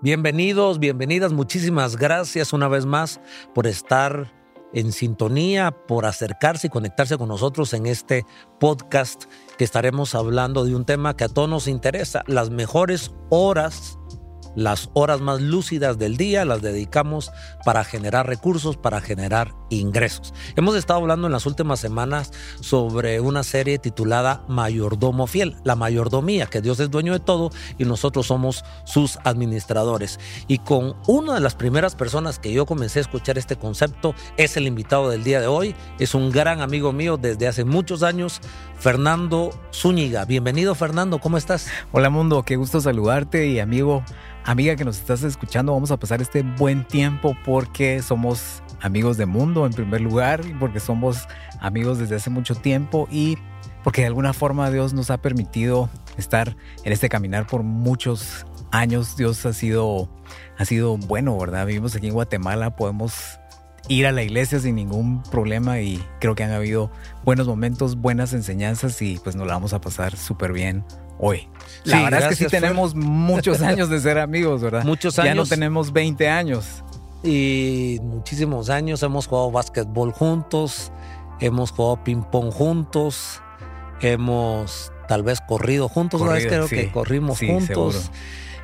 Bienvenidos, bienvenidas, muchísimas gracias una vez más por estar en sintonía, por acercarse y conectarse con nosotros en este podcast que estaremos hablando de un tema que a todos nos interesa, las mejores horas las horas más lúcidas del día las dedicamos para generar recursos, para generar ingresos. Hemos estado hablando en las últimas semanas sobre una serie titulada Mayordomo Fiel, la mayordomía, que Dios es dueño de todo y nosotros somos sus administradores. Y con una de las primeras personas que yo comencé a escuchar este concepto es el invitado del día de hoy, es un gran amigo mío desde hace muchos años, Fernando Zúñiga. Bienvenido Fernando, ¿cómo estás? Hola mundo, qué gusto saludarte y amigo Amiga que nos estás escuchando, vamos a pasar este buen tiempo porque somos amigos de mundo en primer lugar porque somos amigos desde hace mucho tiempo y porque de alguna forma Dios nos ha permitido estar en este caminar por muchos años. Dios ha sido, ha sido bueno, ¿verdad? Vivimos aquí en Guatemala, podemos ir a la iglesia sin ningún problema y creo que han habido buenos momentos, buenas enseñanzas y pues nos la vamos a pasar súper bien hoy. La verdad es que sí tenemos muchos años de ser amigos, ¿verdad? Muchos años. Ya no tenemos 20 años. Y muchísimos años hemos jugado básquetbol juntos, hemos jugado ping-pong juntos, hemos tal vez corrido juntos, ¿sabes? Creo que corrimos juntos.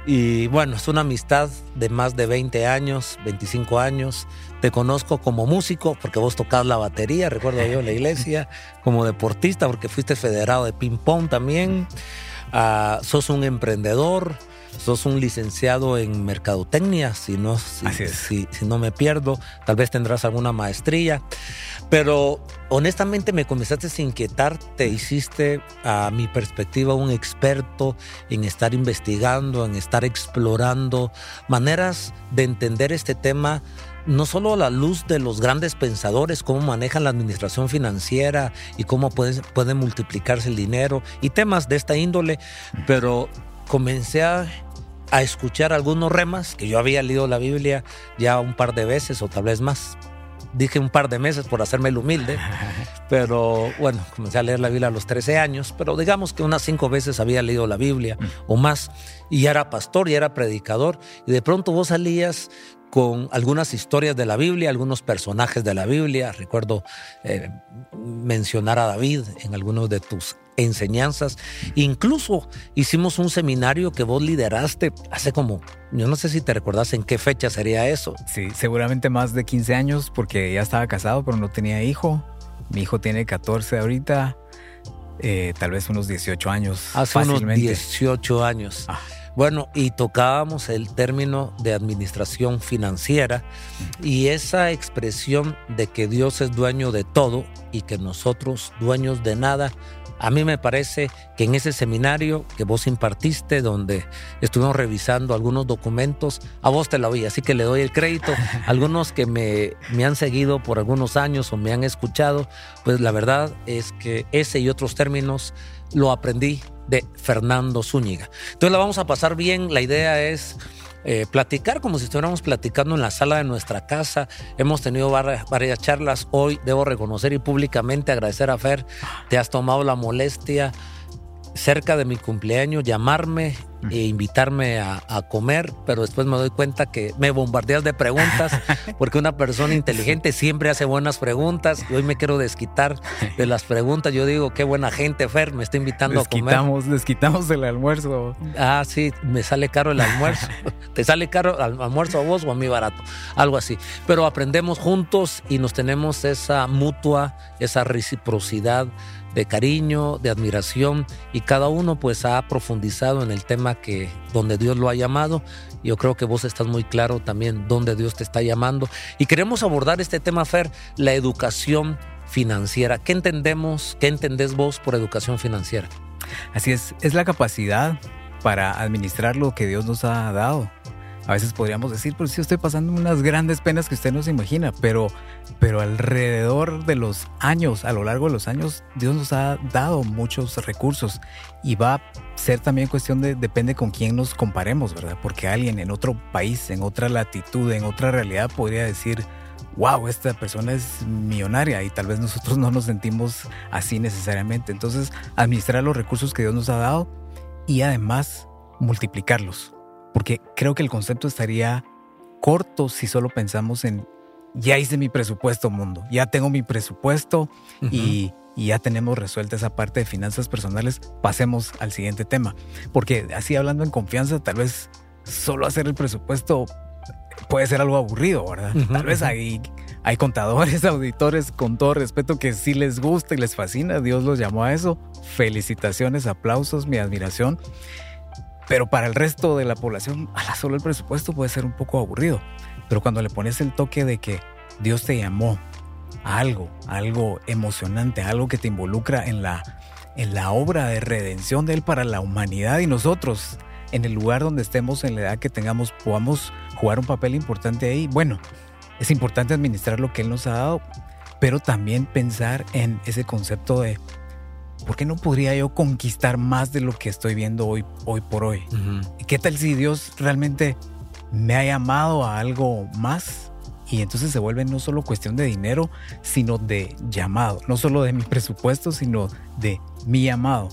Y bueno, es una amistad de más de 20 años, 25 años. Te conozco como músico porque vos tocás la batería, recuerdo yo en la iglesia, como deportista porque fuiste federado de ping pong también. Ah, sos un emprendedor, sos un licenciado en mercadotecnia, si no, si, no me pierdo, tal vez tendrás alguna maestría, pero honestamente me comenzaste a inquietar, te hiciste a mi perspectiva un experto en estar investigando, en estar explorando maneras de entender este tema no solo a la luz de los grandes pensadores, cómo manejan la administración financiera y cómo puede, puede multiplicarse el dinero y temas de esta índole, pero comencé a, a escuchar algunos remas, que yo había leído la Biblia ya un par de veces o tal vez más. Dije un par de meses por hacerme el humilde, pero bueno, comencé a leer la Biblia a los 13 años, pero digamos que unas cinco veces había leído la Biblia o más, y ya era pastor, y era predicador, y de pronto vos salías con algunas historias de la Biblia, algunos personajes de la Biblia. Recuerdo eh, mencionar a David en algunos de tus enseñanzas. Incluso hicimos un seminario que vos lideraste hace como, yo no sé si te recordás en qué fecha sería eso. Sí, seguramente más de 15 años porque ya estaba casado pero no tenía hijo. Mi hijo tiene 14 ahorita, eh, tal vez unos 18 años. Hace unos 18 años. Ah. Bueno, y tocábamos el término de administración financiera y esa expresión de que Dios es dueño de todo y que nosotros dueños de nada. A mí me parece que en ese seminario que vos impartiste, donde estuvimos revisando algunos documentos, a vos te lo vi, así que le doy el crédito. Algunos que me, me han seguido por algunos años o me han escuchado, pues la verdad es que ese y otros términos lo aprendí de Fernando Zúñiga. Entonces la vamos a pasar bien, la idea es eh, platicar como si estuviéramos platicando en la sala de nuestra casa. Hemos tenido varias, varias, charlas. Hoy, debo reconocer y públicamente agradecer a Fer, te has tomado la molestia cerca de mi cumpleaños llamarme e invitarme a, comer, pero después me doy cuenta que me bombardeas de preguntas, porque una persona inteligente siempre hace buenas preguntas y hoy me quiero desquitar de las preguntas. Yo digo, qué buena gente, Fer, me está invitando a comer. Desquitamos el almuerzo. Ah, sí, me sale caro el almuerzo. ¿Te sale caro el almuerzo a vos o a mí barato? Algo así. Pero aprendemos juntos y nos tenemos esa mutua, esa reciprocidad de cariño, de admiración y cada uno pues ha profundizado en el tema que donde Dios lo ha llamado. Yo creo que vos estás muy claro también donde Dios te está llamando y queremos abordar este tema Fer, la educación financiera. ¿Qué entendemos? ¿Qué entendés vos por educación financiera? Así es, es la capacidad para administrar lo que Dios nos ha dado a veces podríamos decir, pues sí estoy pasando unas grandes penas que usted no se imagina, pero, pero alrededor de los años, a lo largo de los años, Dios nos ha dado muchos recursos y va a ser también cuestión de, depende con quién nos comparemos, ¿verdad? Porque alguien en otro país, en otra latitud, en otra realidad podría decir, wow, esta persona es millonaria y tal vez nosotros no nos sentimos así necesariamente. Entonces, administrar los recursos que Dios nos ha dado y además multiplicarlos porque creo que el concepto estaría corto si solo pensamos en ya hice mi presupuesto mundo, ya tengo mi presupuesto y, ya tenemos resuelta esa parte de finanzas personales, pasemos al siguiente tema. Porque así hablando en confianza, tal vez solo hacer el presupuesto puede ser algo aburrido, ¿verdad? Tal vez hay, hay contadores, auditores, con todo respeto, que sí les gusta y les fascina. Dios los llamó a eso. Felicitaciones, aplausos, mi admiración. Pero para el resto de la población, a la solo el presupuesto puede ser un poco aburrido. Pero cuando le pones el toque de que Dios te llamó a algo, algo emocionante, algo que te involucra en la, en la obra de redención de Él para la humanidad y nosotros, en el lugar donde estemos, en la edad que tengamos, podamos jugar un papel importante ahí. Bueno, es importante administrar lo que Él nos ha dado, pero también pensar en ese concepto de ¿por qué no podría yo conquistar más de lo que estoy viendo hoy, hoy por hoy? ¿Y qué tal si Dios realmente me ha llamado a algo más? Y entonces se vuelve no solo cuestión de dinero, sino de llamado. No solo de mi presupuesto, sino de mi llamado.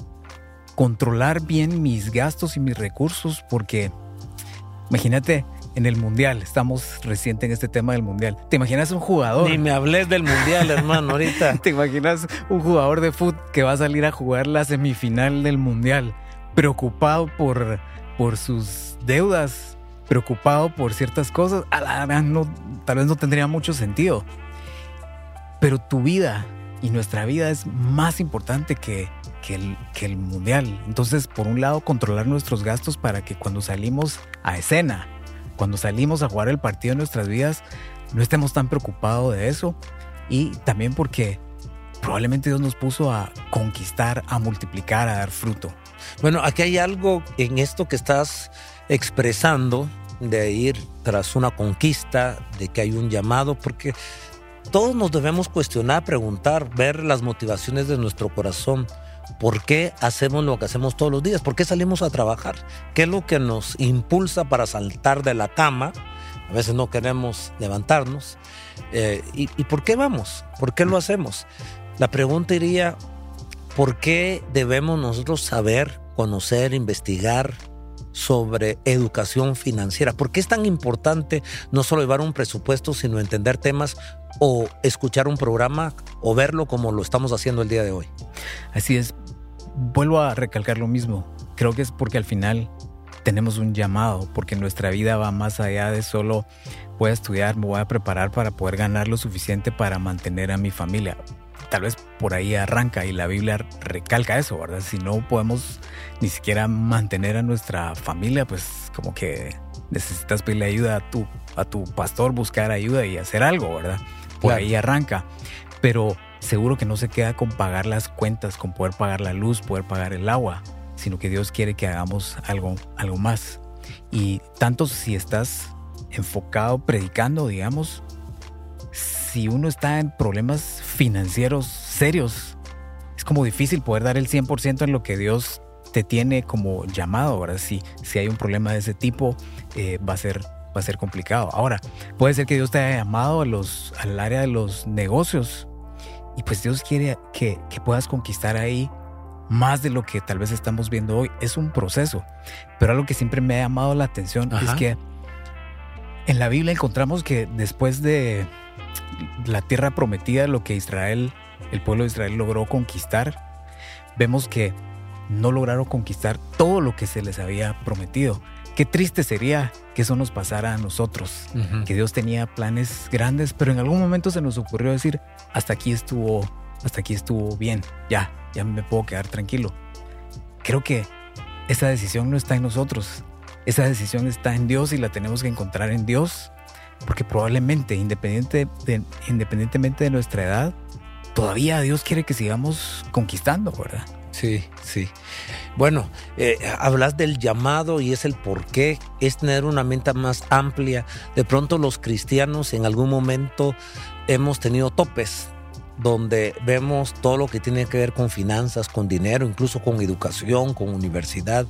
Controlar bien mis gastos y mis recursos, porque imagínate, en el mundial. Estamos reciente en este tema del mundial. ¿Te imaginas un jugador? Ni me hables del mundial, hermano, ahorita. ¿Te imaginas un jugador de fútbol que va a salir a jugar la semifinal del mundial, preocupado por, por sus deudas, preocupado por ciertas cosas? A la, no, tal vez no tendría mucho sentido. Pero tu vida y nuestra vida es más importante que, que el, que el mundial. Entonces, por un lado, controlar nuestros gastos para que cuando salimos a escena, cuando salimos a jugar el partido en nuestras vidas, no estemos tan preocupados de eso. Y también porque probablemente Dios nos puso a conquistar, a multiplicar, a dar fruto. Bueno, aquí hay algo en esto que estás expresando de ir tras una conquista, de que hay un llamado, porque todos nos debemos cuestionar, preguntar, ver las motivaciones de nuestro corazón. ¿Por qué hacemos lo que hacemos todos los días? ¿Por qué salimos a trabajar? ¿Qué es lo que nos impulsa para saltar de la cama? A veces no queremos levantarnos. Eh, ¿y, ¿Y por qué vamos? ¿Por qué lo hacemos? La pregunta iría, ¿por qué debemos nosotros saber, conocer, investigar, sobre educación financiera. ¿Por qué es tan importante no solo llevar un presupuesto, sino entender temas o escuchar un programa o verlo como lo estamos haciendo el día de hoy? Así es. Vuelvo a recalcar lo mismo. Creo que es porque al final tenemos un llamado, porque nuestra vida va más allá de solo voy a estudiar, me voy a preparar para poder ganar lo suficiente para mantener a mi familia tal vez por ahí arranca y la Biblia recalca eso, ¿verdad? Si no podemos ni siquiera mantener a nuestra familia, pues como que necesitas pedirle ayuda a tu, a tu pastor, buscar ayuda y hacer algo, ¿verdad? Por ahí arranca. Pero seguro que no se queda con pagar las cuentas, con poder pagar la luz, poder pagar el agua, sino que Dios quiere que hagamos algo, algo más. Y tanto si estás enfocado predicando, digamos, si uno está en problemas financieros serios, es como difícil poder dar el 100% en lo que Dios te tiene como llamado, ¿verdad? Si, si hay un problema de ese tipo, eh, va, a ser, va a ser complicado. Ahora, puede ser que Dios te haya llamado al área de los negocios y pues Dios quiere que, que puedas conquistar ahí más de lo que tal vez estamos viendo hoy. Es un proceso, pero algo que siempre me ha llamado la atención es que en la Biblia encontramos que después de la tierra prometida, lo que Israel, el pueblo de Israel logró conquistar, vemos que no lograron conquistar todo lo que se les había prometido. Qué triste sería que eso nos pasara a nosotros, que Dios tenía planes grandes, pero en algún momento se nos ocurrió decir, hasta aquí estuvo, hasta aquí estuvo bien, ya, ya me puedo quedar tranquilo. Creo que esa decisión no está en nosotros, esa decisión está en Dios y la tenemos que encontrar en Dios porque probablemente, independiente de, independientemente de nuestra edad, todavía Dios quiere que sigamos conquistando, ¿verdad? Sí, sí. Bueno, eh, hablas del llamado y es el por qué, es tener una mente más amplia. De pronto los cristianos en algún momento hemos tenido topes donde vemos todo lo que tiene que ver con finanzas, con dinero, incluso con educación, con universidad,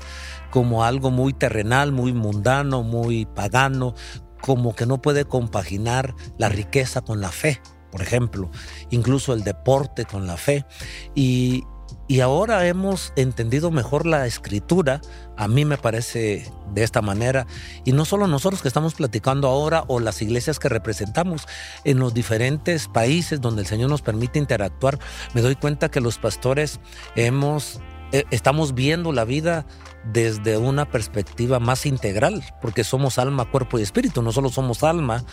como algo muy terrenal, muy mundano, muy pagano, como que no puede compaginar la riqueza con la fe, por ejemplo, incluso el deporte con la fe. Y, y ahora hemos entendido mejor la escritura, a mí me parece de esta manera, y no solo nosotros que estamos platicando ahora o las iglesias que representamos en los diferentes países donde el Señor nos permite interactuar, me doy cuenta que los pastores hemos estamos viendo la vida desde una perspectiva más integral, porque somos alma, cuerpo y espíritu. No solo somos alma,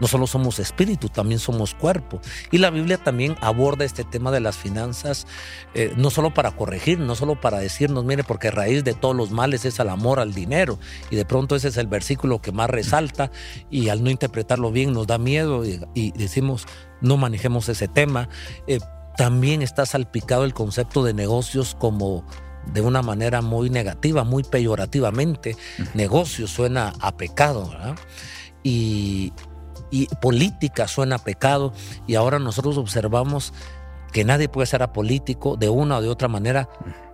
no solo somos espíritu, también somos cuerpo. Y la Biblia también aborda este tema de las finanzas, eh, no solo para corregir, no solo para decirnos, mire, porque raíz de todos los males es el amor al dinero. Y de pronto ese es el versículo que más resalta y al no interpretarlo bien nos da miedo y, decimos, no manejemos ese tema. Eh, también está salpicado el concepto de negocios como de una manera muy negativa, muy peyorativamente. Negocio suena a pecado, Y, política suena a pecado. Y ahora nosotros observamos que nadie puede ser apolítico de una o de otra manera.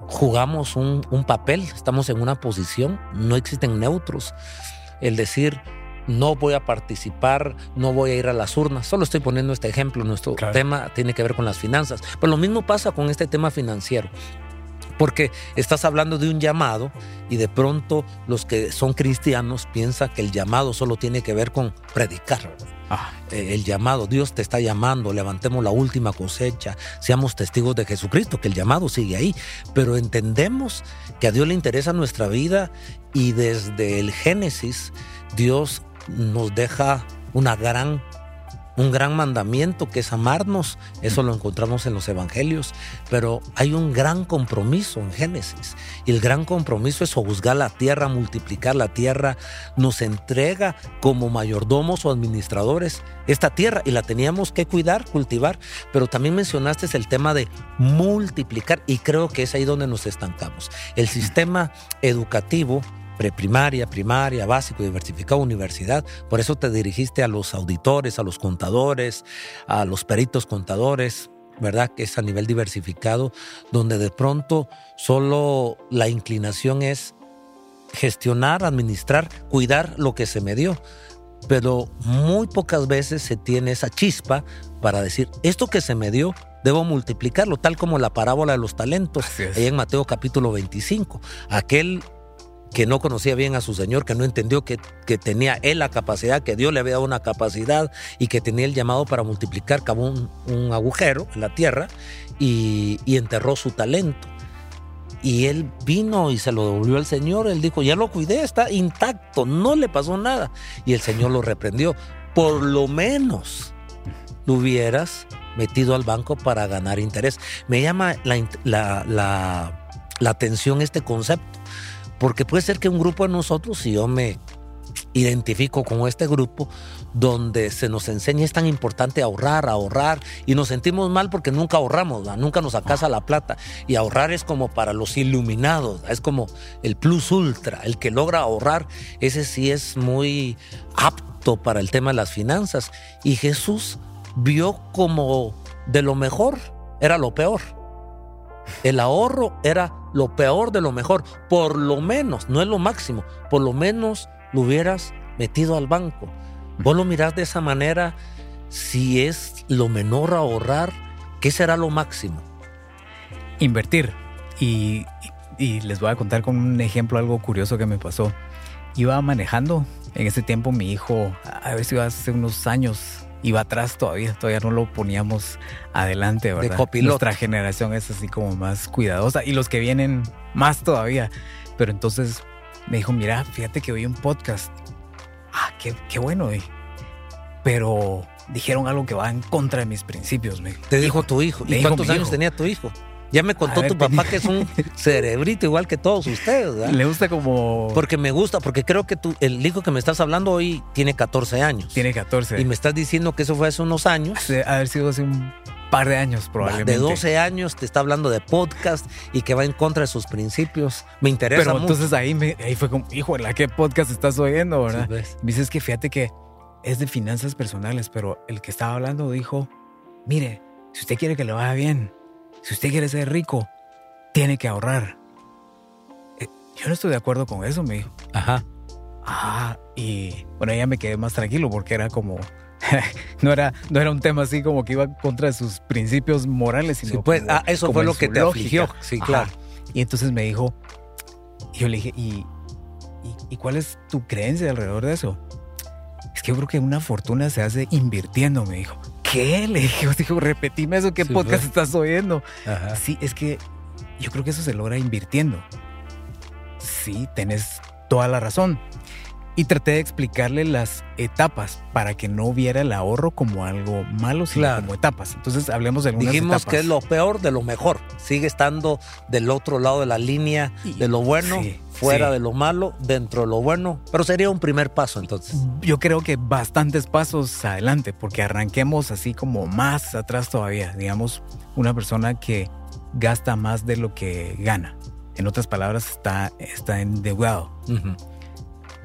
Jugamos un, un papel, estamos en una posición, no existen neutros. El decir, no voy a participar, no voy a ir a las urnas. Solo estoy poniendo este ejemplo. Nuestro tema tiene que ver con las finanzas. Pero lo mismo pasa con este tema financiero. Porque estás hablando de un llamado y de pronto los que son cristianos piensan que el llamado solo tiene que ver con predicar. Ah. Eh, el llamado, Dios te está llamando, levantemos la última cosecha, seamos testigos de Jesucristo, que el llamado sigue ahí. Pero entendemos que a Dios le interesa nuestra vida y desde el Génesis Dios nos deja una gran, un gran mandamiento que es amarnos. Eso lo encontramos en los evangelios. Pero hay un gran compromiso en Génesis. Y el gran compromiso es juzgar la tierra, multiplicar la tierra. Nos entrega como mayordomos o administradores esta tierra y la teníamos que cuidar, cultivar. Pero también mencionaste el tema de multiplicar y creo que es ahí donde nos estancamos. El sistema educativo preprimaria, primaria, básico, diversificado, universidad. Por eso te dirigiste a los auditores, a los contadores, a los peritos contadores, ¿verdad? Que es a nivel diversificado, donde de pronto solo la inclinación es gestionar, administrar, cuidar lo que se me dio. Pero muy pocas veces se tiene esa chispa para decir, esto que se me dio, debo multiplicarlo, tal como la parábola de los talentos, ahí en Mateo capítulo 25. Aquel que no conocía bien a su Señor, que no entendió que, que, tenía él la capacidad, que Dios le había dado una capacidad y que tenía el llamado para multiplicar, cavó un, agujero en la tierra y, enterró su talento. Y él vino y se lo devolvió al Señor. Él dijo, ya lo cuidé, está intacto, no le pasó nada. Y el Señor lo reprendió. Por lo menos lo hubieras metido al banco para ganar interés. Me llama la, la, la, la atención este concepto porque puede ser que un grupo de nosotros, si yo me identifico con este grupo, donde se nos enseña es tan importante ahorrar, ahorrar, y nos sentimos mal porque nunca ahorramos, nunca nos acasa la plata. Y ahorrar es como para los iluminados, es como el plus ultra, el que logra ahorrar, ese sí es muy apto para el tema de las finanzas. Y Jesús vio como de lo mejor era lo peor. El ahorro era lo peor de lo mejor. Por lo menos, no es lo máximo, por lo menos lo hubieras metido al banco. Vos lo mirás de esa manera, si es lo menor ahorrar, ¿qué será lo máximo? Invertir. Y, y les voy a contar con un ejemplo algo curioso que me pasó. Iba manejando, en ese tiempo mi hijo, a ver si hace unos años, iba atrás todavía, todavía no lo poníamos adelante, ¿verdad? Nuestra generación es así como más cuidadosa y los que vienen más todavía. Pero entonces me dijo, mira, fíjate que oí un podcast. Ah, qué, qué bueno, eh. Pero dijeron algo que va en contra de mis principios. Me Te dijo, tu hijo. ¿Y cuántos años tenía tu hijo? Ya me contó tu papá que es un cerebrito igual que todos ustedes. ¿verdad? Le gusta como... Porque me gusta, porque creo que tú, el hijo que me estás hablando hoy tiene 14 años. Tiene 14. Y me estás diciendo que eso fue hace unos años. Hace, haber sido hace un par de años probablemente. De 12 años te está hablando de podcast y que va en contra de sus principios. Me interesa Pero entonces ahí, me, ahí fue como, hijo, ¿la qué podcast estás oyendo, verdad? me dices que fíjate que es de finanzas personales, pero el que estaba hablando dijo, mire, si usted quiere que le vaya bien, si usted quiere ser rico, tiene que ahorrar. Eh, yo no estoy de acuerdo con eso, me dijo. Ajá. Ah, y bueno, ya me quedé más tranquilo porque era como, no, era, no era un tema así como que iba contra sus principios morales, sino pues, ah, eso fue lo que te afligió, sí, claro. Y entonces me dijo, yo le dije, ¿y, y, cuál es tu creencia alrededor de eso? Es que yo creo que una fortuna se hace invirtiendo, me dijo. ¿Qué? Le dije, dijo, repetime eso, ¿qué podcast estás oyendo? Sí, es que yo creo que eso se logra invirtiendo. Sí, tenés toda la razón y traté de explicarle las etapas para que no viera el ahorro como algo malo, sino como etapas. Entonces hablemos de algunas Dijimos que es lo peor de lo mejor. Sigue estando del otro lado de la línea de lo bueno, fuera de lo malo, dentro de lo bueno. Pero sería un primer paso entonces. Yo creo que bastantes pasos adelante, porque arranquemos así como más atrás todavía. Digamos, una persona que gasta más de lo que gana. En otras palabras, está, está endeudado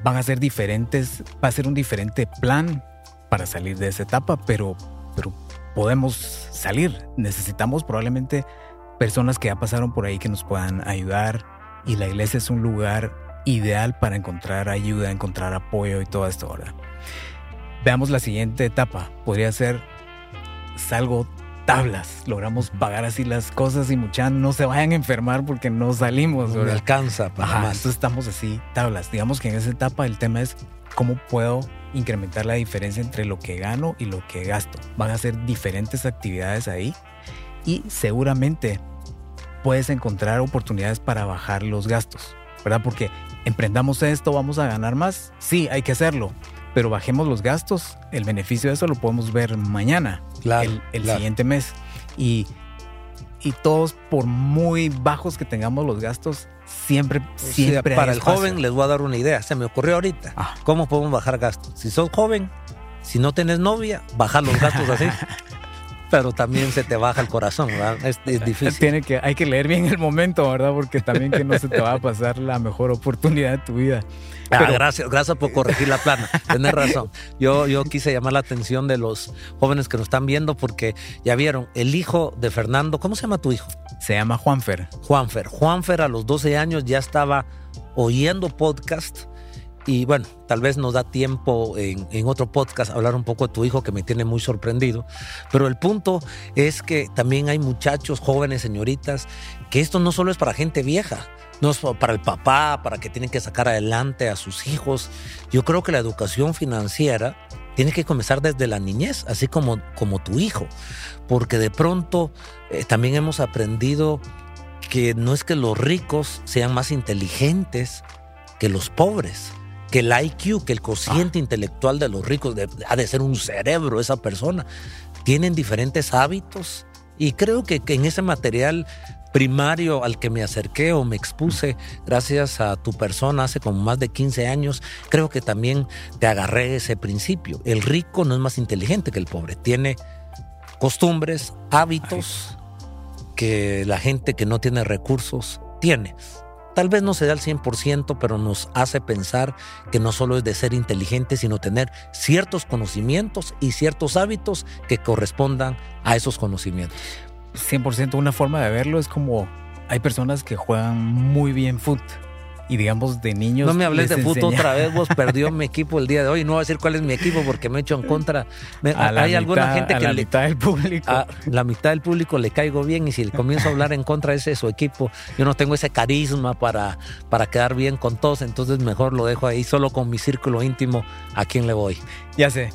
van a ser diferentes, va a ser un diferente plan para salir de esa etapa, pero, pero podemos salir. Necesitamos probablemente personas que ya pasaron por ahí que nos puedan ayudar y la iglesia es un lugar ideal para encontrar ayuda, encontrar apoyo y todo esto, ¿verdad? Veamos la siguiente etapa. Podría ser salgo tablas. Logramos pagar así las cosas y muchas no se vayan a enfermar porque no salimos. No alcanza para más. Entonces estamos así tablas. Digamos que en esa etapa el tema es cómo puedo incrementar la diferencia entre lo que gano y lo que gasto. Van a ser diferentes actividades ahí y seguramente puedes encontrar oportunidades para bajar los gastos, ¿verdad? Porque emprendamos esto, vamos a ganar más. Sí, hay que hacerlo pero bajemos los gastos, el beneficio de eso lo podemos ver mañana, el, siguiente mes. Y, y todos, por muy bajos que tengamos los gastos, siempre, siempre Para el joven les voy a dar una idea, se me ocurrió ahorita. Ah. ¿Cómo podemos bajar gastos? Si sos joven, si no tienes novia, bajar los gastos así. pero también se te baja el corazón, ¿verdad? Es, difícil. Tiene que, hay que leer bien el momento, ¿verdad? Porque también que no se te va a pasar la mejor oportunidad de tu vida. Ah, gracias, gracias por corregir la plana. Tienes razón. Yo, yo quise llamar la atención de los jóvenes que nos están viendo porque ya vieron, el hijo de Fernando, ¿cómo se llama tu hijo? Se llama Juanfer. Juanfer. Juanfer a los 12 años ya estaba oyendo podcast y bueno, tal vez nos da tiempo en, en, otro podcast hablar un poco de tu hijo que me tiene muy sorprendido. Pero el punto es que también hay muchachos, jóvenes, señoritas, que esto no solo es para gente vieja, no es para el papá, para que tienen que sacar adelante a sus hijos. Yo creo que la educación financiera tiene que comenzar desde la niñez, así como, como tu hijo. Porque de pronto eh, también hemos aprendido que no es que los ricos sean más inteligentes que los pobres que el IQ, que el cociente ah. intelectual de los ricos ha de ser un cerebro esa persona. Tienen diferentes hábitos y creo que, en ese material primario al que me acerqué o me expuse gracias a tu persona hace como más de 15 años, creo que también te agarré ese principio. El rico no es más inteligente que el pobre, tiene costumbres, hábitos que la gente que no tiene recursos tiene. Tal vez no se da al 100%, pero nos hace pensar que no solo es de ser inteligente, sino tener ciertos conocimientos y ciertos hábitos que correspondan a esos conocimientos. 100% una forma de verlo es como hay personas que juegan muy bien fútbol y digamos de niños. No me hables de fútbol otra vez, vos perdió mi equipo el día de hoy. No voy a decir cuál es mi equipo porque me he hecho en contra. hay alguna gente que la mitad del público. A la mitad del público le caigo bien y si comienzo a hablar en contra de ese su equipo, yo no tengo ese carisma para, para quedar bien con todos, entonces mejor lo dejo ahí solo con mi círculo íntimo a quien le voy. Ya sé,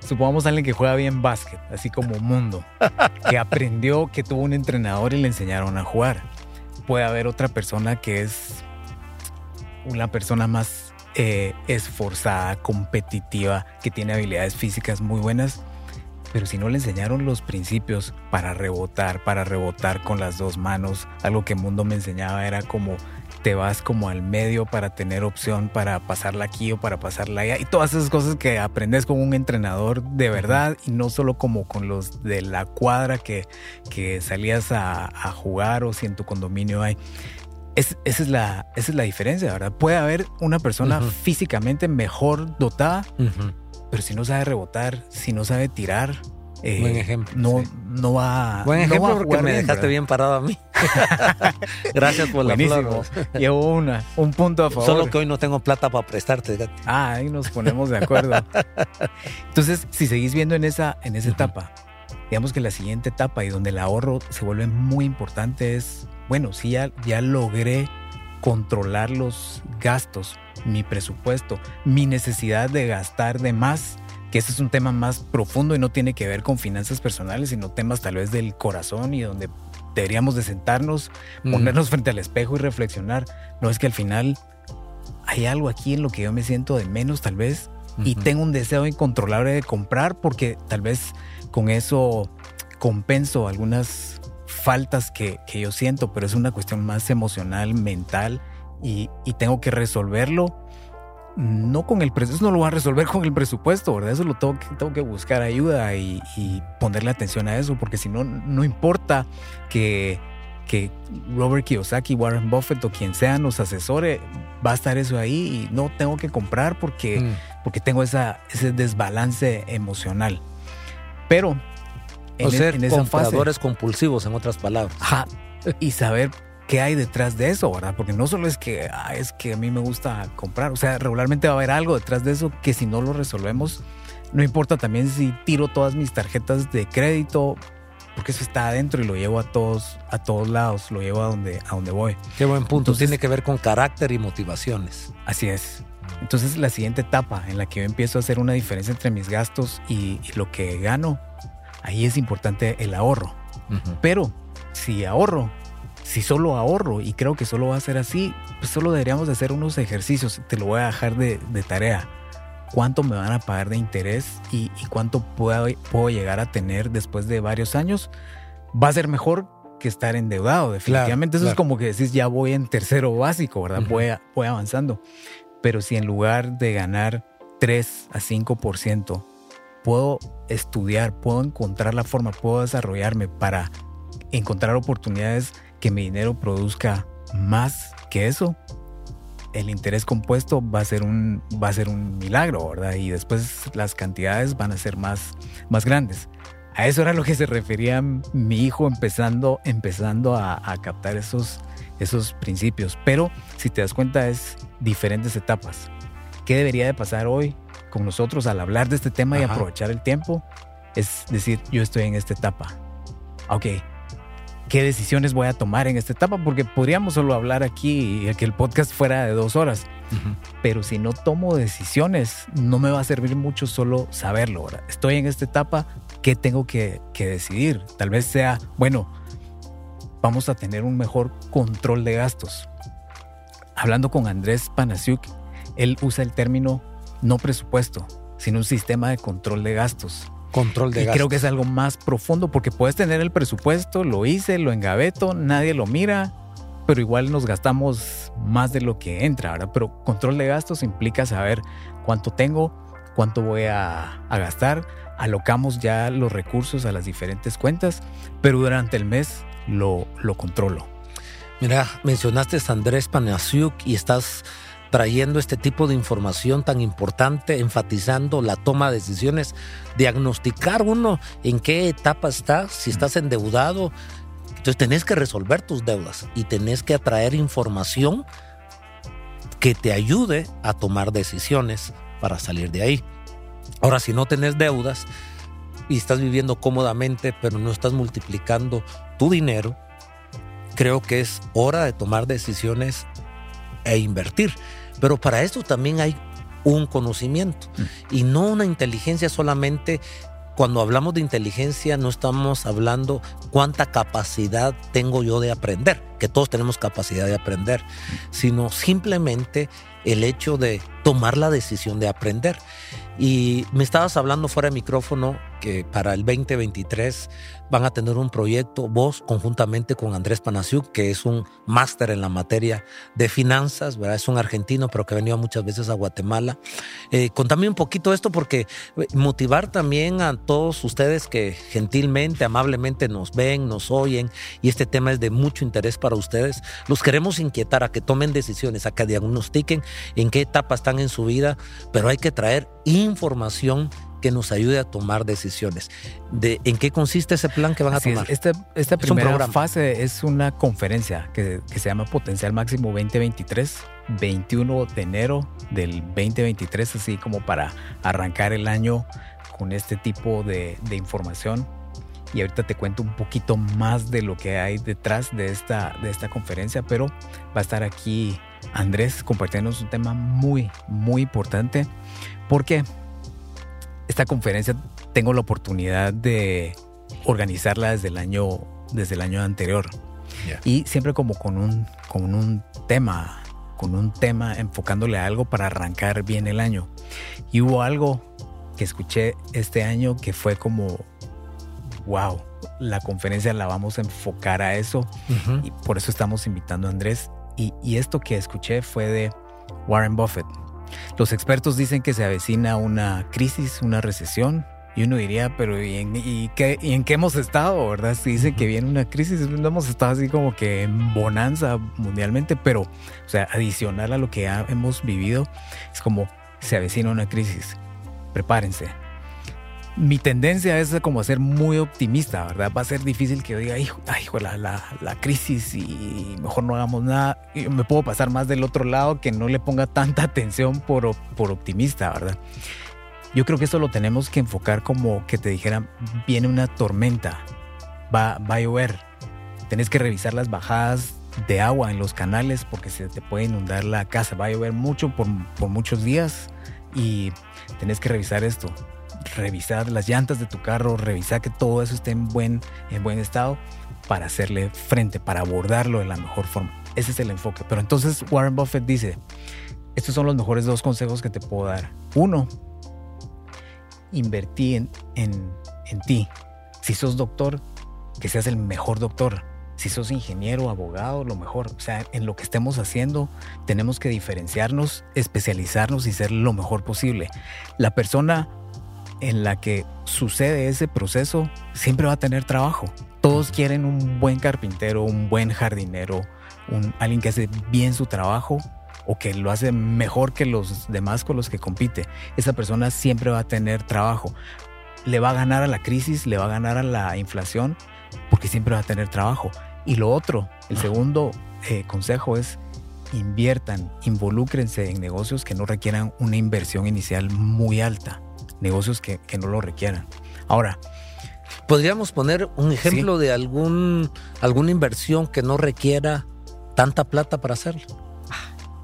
supongamos a alguien que juega bien básquet, así como Mundo, que aprendió, que tuvo un entrenador y le enseñaron a jugar. Puede haber otra persona que es una persona más eh, esforzada, competitiva, que tiene habilidades físicas muy buenas, pero si no le enseñaron los principios para rebotar, para rebotar con las dos manos, algo que Mundo me enseñaba era como te vas como al medio para tener opción para pasarla aquí o para pasarla allá y todas esas cosas que aprendes con un entrenador de verdad y no solo como con los de la cuadra que, que salías a, a jugar o si en tu condominio hay esa, es la, es la diferencia, ¿verdad? Puede haber una persona físicamente mejor dotada, pero si no sabe rebotar, si no sabe tirar, eh, Buen ejemplo. No, no va Buen ejemplo porque me dejaste bien parado a mí. Gracias por la flor. Llevo una, un punto a favor. Solo que hoy no tengo plata para prestarte. Ah, ahí nos ponemos de acuerdo. Entonces, si seguís viendo en esa, en esa etapa, digamos que la siguiente etapa y donde el ahorro se vuelve muy importante es, bueno, ya, ya logré controlar los gastos, mi presupuesto, mi necesidad de gastar de más, que ese es un tema más profundo y no tiene que ver con finanzas personales, sino temas tal vez del corazón y donde deberíamos de sentarnos, ponernos frente al espejo y reflexionar. No es que al final hay algo aquí en lo que yo me siento de menos tal vez y tengo un deseo incontrolable de comprar porque tal vez con eso compenso algunas faltas que, que yo siento, pero es una cuestión más emocional, mental y, y tengo que resolverlo no con el presupuesto, no lo va a resolver con el presupuesto, ¿verdad? Eso lo tengo que, tengo que buscar ayuda y, ponerle atención a eso, porque si no, no importa que, que Robert Kiyosaki, Warren Buffett o quien sea nos asesore, va a estar eso ahí y no tengo que comprar porque, mm. porque tengo esa, ese desbalance emocional. Pero en, o e, ser compradores compulsivos, en otras palabras. y saber qué hay detrás de eso, ¿verdad? Porque no solo es que ah, es que a mí me gusta comprar, o sea, regularmente va a haber algo detrás de eso que si no lo resolvemos, no importa también si tiro todas mis tarjetas de crédito, porque eso está adentro y lo llevo a todos a todos lados, lo llevo a donde a donde voy. Qué buen punto, tiene que ver con carácter y motivaciones. Así es. Entonces la siguiente etapa en la que yo empiezo a hacer una diferencia entre mis gastos y, lo que gano, ahí es importante el ahorro. Pero si ahorro si solo ahorro y creo que solo va a ser así, pues solo deberíamos de hacer unos ejercicios. Te lo voy a dejar de, tarea. ¿Cuánto me van a pagar de interés y, cuánto puedo, puedo, llegar a tener después de varios años? Va a ser mejor que estar endeudado, definitivamente. Eso es como que decís, ya voy en tercero básico, ¿verdad? voy, voy avanzando. Pero si en lugar de ganar 3 a 5%, puedo estudiar, puedo encontrar la forma, puedo desarrollarme para encontrar oportunidades que mi dinero produzca más que eso, el interés compuesto va a ser un, va a ser un milagro, ¿verdad? Y después las cantidades van a ser más, más grandes. A eso era lo que se refería mi hijo empezando, empezando a, captar esos, esos principios. Pero si te das cuenta es diferentes etapas. ¿Qué debería de pasar hoy con nosotros al hablar de este tema y aprovechar el tiempo? Es decir, yo estoy en esta etapa. Ok, qué decisiones voy a tomar en esta etapa, porque podríamos solo hablar aquí y que el podcast fuera de dos horas. Pero si no tomo decisiones, no me va a servir mucho solo saberlo. Estoy en esta etapa, ¿qué tengo que, decidir? Tal vez sea, bueno, vamos a tener un mejor control de gastos. Hablando con Andrés Panasiuk, él usa el término no presupuesto, sino un sistema de control de gastos. Control de y creo que es algo más profundo porque puedes tener el presupuesto, lo hice, lo engaveto, nadie lo mira, pero igual nos gastamos más de lo que entra, ¿verdad? Pero control de gastos implica saber cuánto tengo, cuánto voy a, gastar, alocamos ya los recursos a las diferentes cuentas, pero durante el mes lo, lo controlo. Mira, mencionaste a Andrés Panasiuk y estás trayendo este tipo de información tan importante, enfatizando la toma de decisiones, diagnosticar uno en qué etapa estás, si estás endeudado. Entonces tenés que resolver tus deudas y tenés que atraer información que te ayude a tomar decisiones para salir de ahí. Ahora, si no tenés deudas y estás viviendo cómodamente, pero no estás multiplicando tu dinero, creo que es hora de tomar decisiones e invertir. Pero para esto también hay un conocimiento mm. y no una inteligencia solamente. Cuando hablamos de inteligencia no estamos hablando cuánta capacidad tengo yo de aprender, que todos tenemos capacidad de aprender, mm. sino simplemente el hecho de tomar la decisión de aprender. Y me estabas hablando fuera de micrófono que para el 2023 van a tener un proyecto, vos conjuntamente con Andrés Panasiuk, que es un máster en la materia de finanzas, es un argentino, pero que ha venido muchas veces a Guatemala. Eh, contame un poquito esto porque eh, motivar también a todos ustedes que gentilmente, amablemente nos ven, nos oyen, y este tema es de mucho interés para ustedes. Los queremos inquietar a que tomen decisiones, a que diagnostiquen en qué etapa están en su vida, pero hay que traer información que nos ayude a tomar decisiones. De, ¿En qué consiste ese plan que van a tomar? Esta, esta primera fase es una conferencia que, se llama Potencial Máximo 2023, 21 de enero del 2023, así como para arrancar el año con este tipo de, de información y ahorita te cuento un poquito más de lo que hay detrás de esta, de esta conferencia, pero va a estar aquí Andrés compartiéndonos un tema muy, muy importante porque esta conferencia tengo la oportunidad de organizarla desde el año, desde el año anterior. Y siempre como con un, con un tema, con un tema enfocándole a algo para arrancar bien el año. Y hubo algo que escuché este año que fue como, wow, la conferencia la vamos a enfocar a eso. Y por eso estamos invitando a Andrés. Y, y esto que escuché fue de Warren Buffett. Los expertos dicen que se avecina una crisis, una recesión. Y uno diría, pero ¿y en, qué, en qué hemos estado? ¿Verdad? Si dicen que viene una crisis, no hemos estado así como que en bonanza mundialmente, pero, o sea, adicional a lo que ya hemos vivido, es como se avecina una crisis. Prepárense, mi tendencia es como ser muy optimista, ¿verdad? Va a ser difícil que yo diga, hijo, ay, hijo la, la, la, crisis y mejor no hagamos nada. me puedo pasar más del otro lado que no le ponga tanta atención por, por optimista, ¿verdad? Yo creo que esto lo tenemos que enfocar como que te dijeran, viene una tormenta, va, va a llover. Tenés que revisar las bajadas de agua en los canales porque se te puede inundar la casa. Va a llover mucho por, por muchos días y tenés que revisar esto revisar las llantas de tu carro, revisar que todo eso esté en buen, en buen estado para hacerle frente, para abordarlo de la mejor forma. Ese es el enfoque. Pero entonces Warren Buffett dice, estos son los mejores dos consejos que te puedo dar. Uno, invertí en, en, en ti. Si sos doctor, que seas el mejor doctor. Si sos ingeniero, abogado, lo mejor. O sea, en lo que estemos haciendo, tenemos que diferenciarnos, especializarnos y ser lo mejor posible. La persona en la que sucede ese proceso, siempre va a tener trabajo. Todos quieren un buen carpintero, un buen jardinero, alguien que hace bien su trabajo o que lo hace mejor que los demás con los que compite. Esa persona siempre va a tener trabajo. Le va a ganar a la crisis, le va a ganar a la inflación, porque siempre va a tener trabajo. Y lo otro, el segundo eh, consejo es inviertan, involúcrense en negocios que no requieran una inversión inicial muy alta negocios que, no lo requieran. Ahora, ¿podríamos poner un ejemplo de algún, alguna inversión que no requiera tanta plata para hacerlo?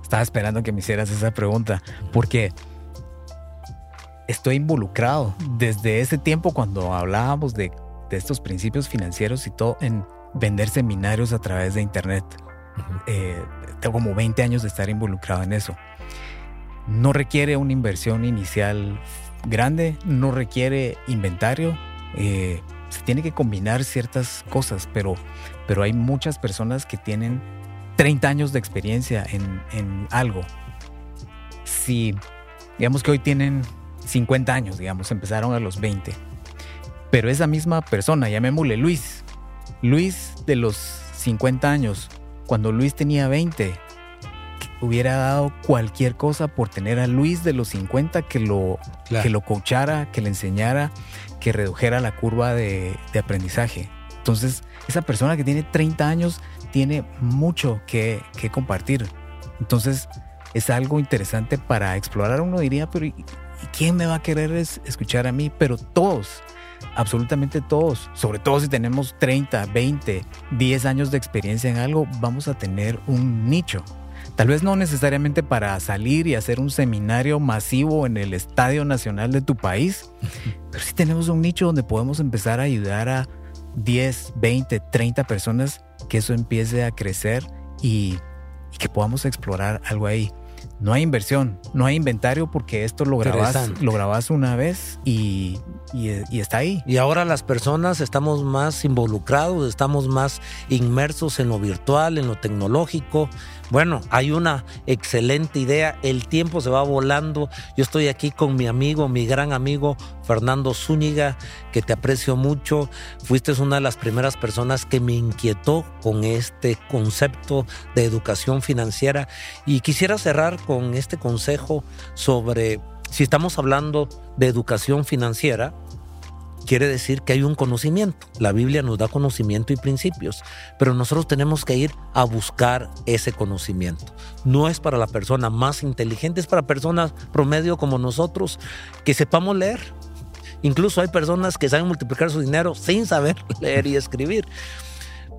Estaba esperando que me hicieras esa pregunta, porque estoy involucrado desde ese tiempo cuando hablábamos de, estos principios financieros y todo en vender seminarios a través de Internet. Eh, tengo como 20 años de estar involucrado en eso. No requiere una inversión inicial grande, no requiere inventario. Eh, se tiene que combinar ciertas cosas, pero, pero hay muchas personas que tienen 30 años de experiencia en, en algo. Si, digamos que hoy tienen 50 años, digamos, empezaron a los 20. Pero esa misma persona, llamémosle Luis, Luis de los 50 años, cuando Luis tenía 20, hubiera dado cualquier cosa por tener a Luis de los 50 que lo, que lo coachara, que le enseñara, que redujera la curva de, aprendizaje. Entonces, esa persona que tiene 30 años tiene mucho que, compartir. Entonces, es algo interesante para explorar. Uno diría, pero ¿y, quién me va a querer escuchar a mí? Pero todos, absolutamente todos, sobre todo si tenemos 30, 20, 10 años de experiencia en algo, vamos a tener un nicho. Tal vez no necesariamente para salir y hacer un seminario masivo en el Estadio Nacional de tu país, pero sí tenemos un nicho donde podemos empezar a ayudar a 10, 20, 30 personas que eso empiece a crecer y, que podamos explorar algo ahí. No hay inversión, no hay inventario porque esto lo grabas, lo grabas una vez y, y, está ahí. Y ahora las personas estamos más involucrados, estamos más inmersos en lo virtual, en lo tecnológico. Bueno, hay una excelente idea, el tiempo se va volando. Yo estoy aquí con mi amigo, mi gran amigo Fernando Zúñiga, que te aprecio mucho. Fuiste una de las primeras personas que me inquietó con este concepto de educación financiera y quisiera cerrar con este consejo sobre si estamos hablando de educación financiera, quiere decir que hay un conocimiento. La Biblia nos da conocimiento y principios, pero nosotros tenemos que ir a buscar ese conocimiento. No es para la persona más inteligente, es para personas promedio como nosotros que sepamos leer. Incluso hay personas que saben multiplicar su dinero sin saber leer y escribir.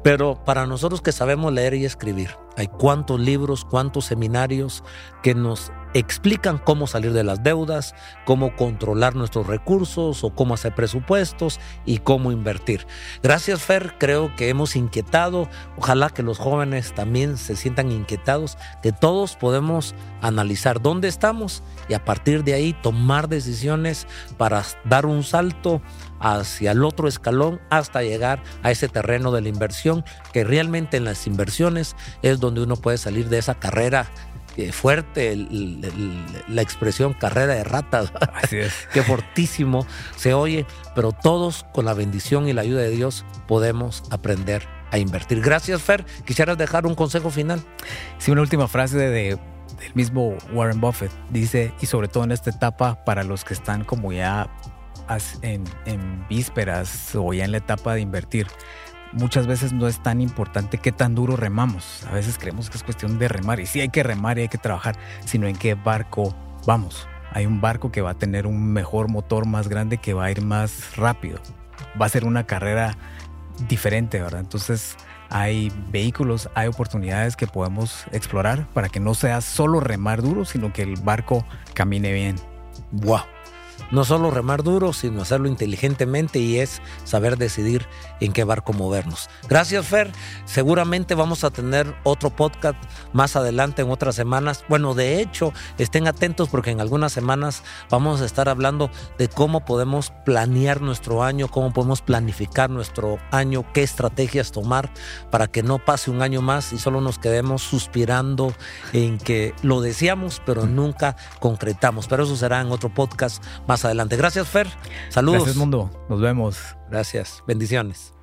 Pero para nosotros que sabemos leer y escribir, hay cuántos libros, cuántos seminarios que nos explican cómo salir de las deudas, cómo controlar nuestros recursos o cómo hacer presupuestos y cómo invertir. Gracias Fer, creo que hemos inquietado, ojalá que los jóvenes también se sientan inquietados, que todos podemos analizar dónde estamos y a partir de ahí tomar decisiones para dar un salto hacia el otro escalón hasta llegar a ese terreno de la inversión, que realmente en las inversiones es donde uno puede salir de esa carrera eh, fuerte la expresión carrera de ratas. Así es. que fortísimo se oye, pero todos con la bendición y la ayuda de Dios podemos aprender a invertir. Gracias, Fer. ¿Quisieras dejar un consejo final? Sí, una última frase de, del mismo Warren Buffett. Dice, y sobre todo en esta etapa, para los que están como ya en, en vísperas o ya en la etapa de invertir, muchas veces no es tan importante qué tan duro remamos. A veces creemos que es cuestión de remar y sí hay que remar y hay que trabajar, sino en qué barco vamos. Hay un barco que va a tener un mejor motor más grande que va a ir más rápido. Va a ser una carrera diferente, ¿verdad? Entonces hay vehículos, hay oportunidades que podemos explorar para que no sea solo remar duro, sino que el barco camine bien. ¡Wow! No solo remar duro, sino hacerlo inteligentemente y es saber decidir en qué barco movernos. Gracias, Fer. Seguramente vamos a tener otro podcast más adelante en otras semanas. Bueno, de hecho, estén atentos porque en algunas semanas vamos a estar hablando de cómo podemos planear nuestro año, cómo podemos planificar nuestro año, qué estrategias tomar para que no pase un año más y solo nos quedemos suspirando en que lo deseamos, pero nunca concretamos. Pero eso será en otro podcast más adelante. Gracias, Fer. Saludos. Gracias, mundo. Nos vemos. Gracias. Bendiciones.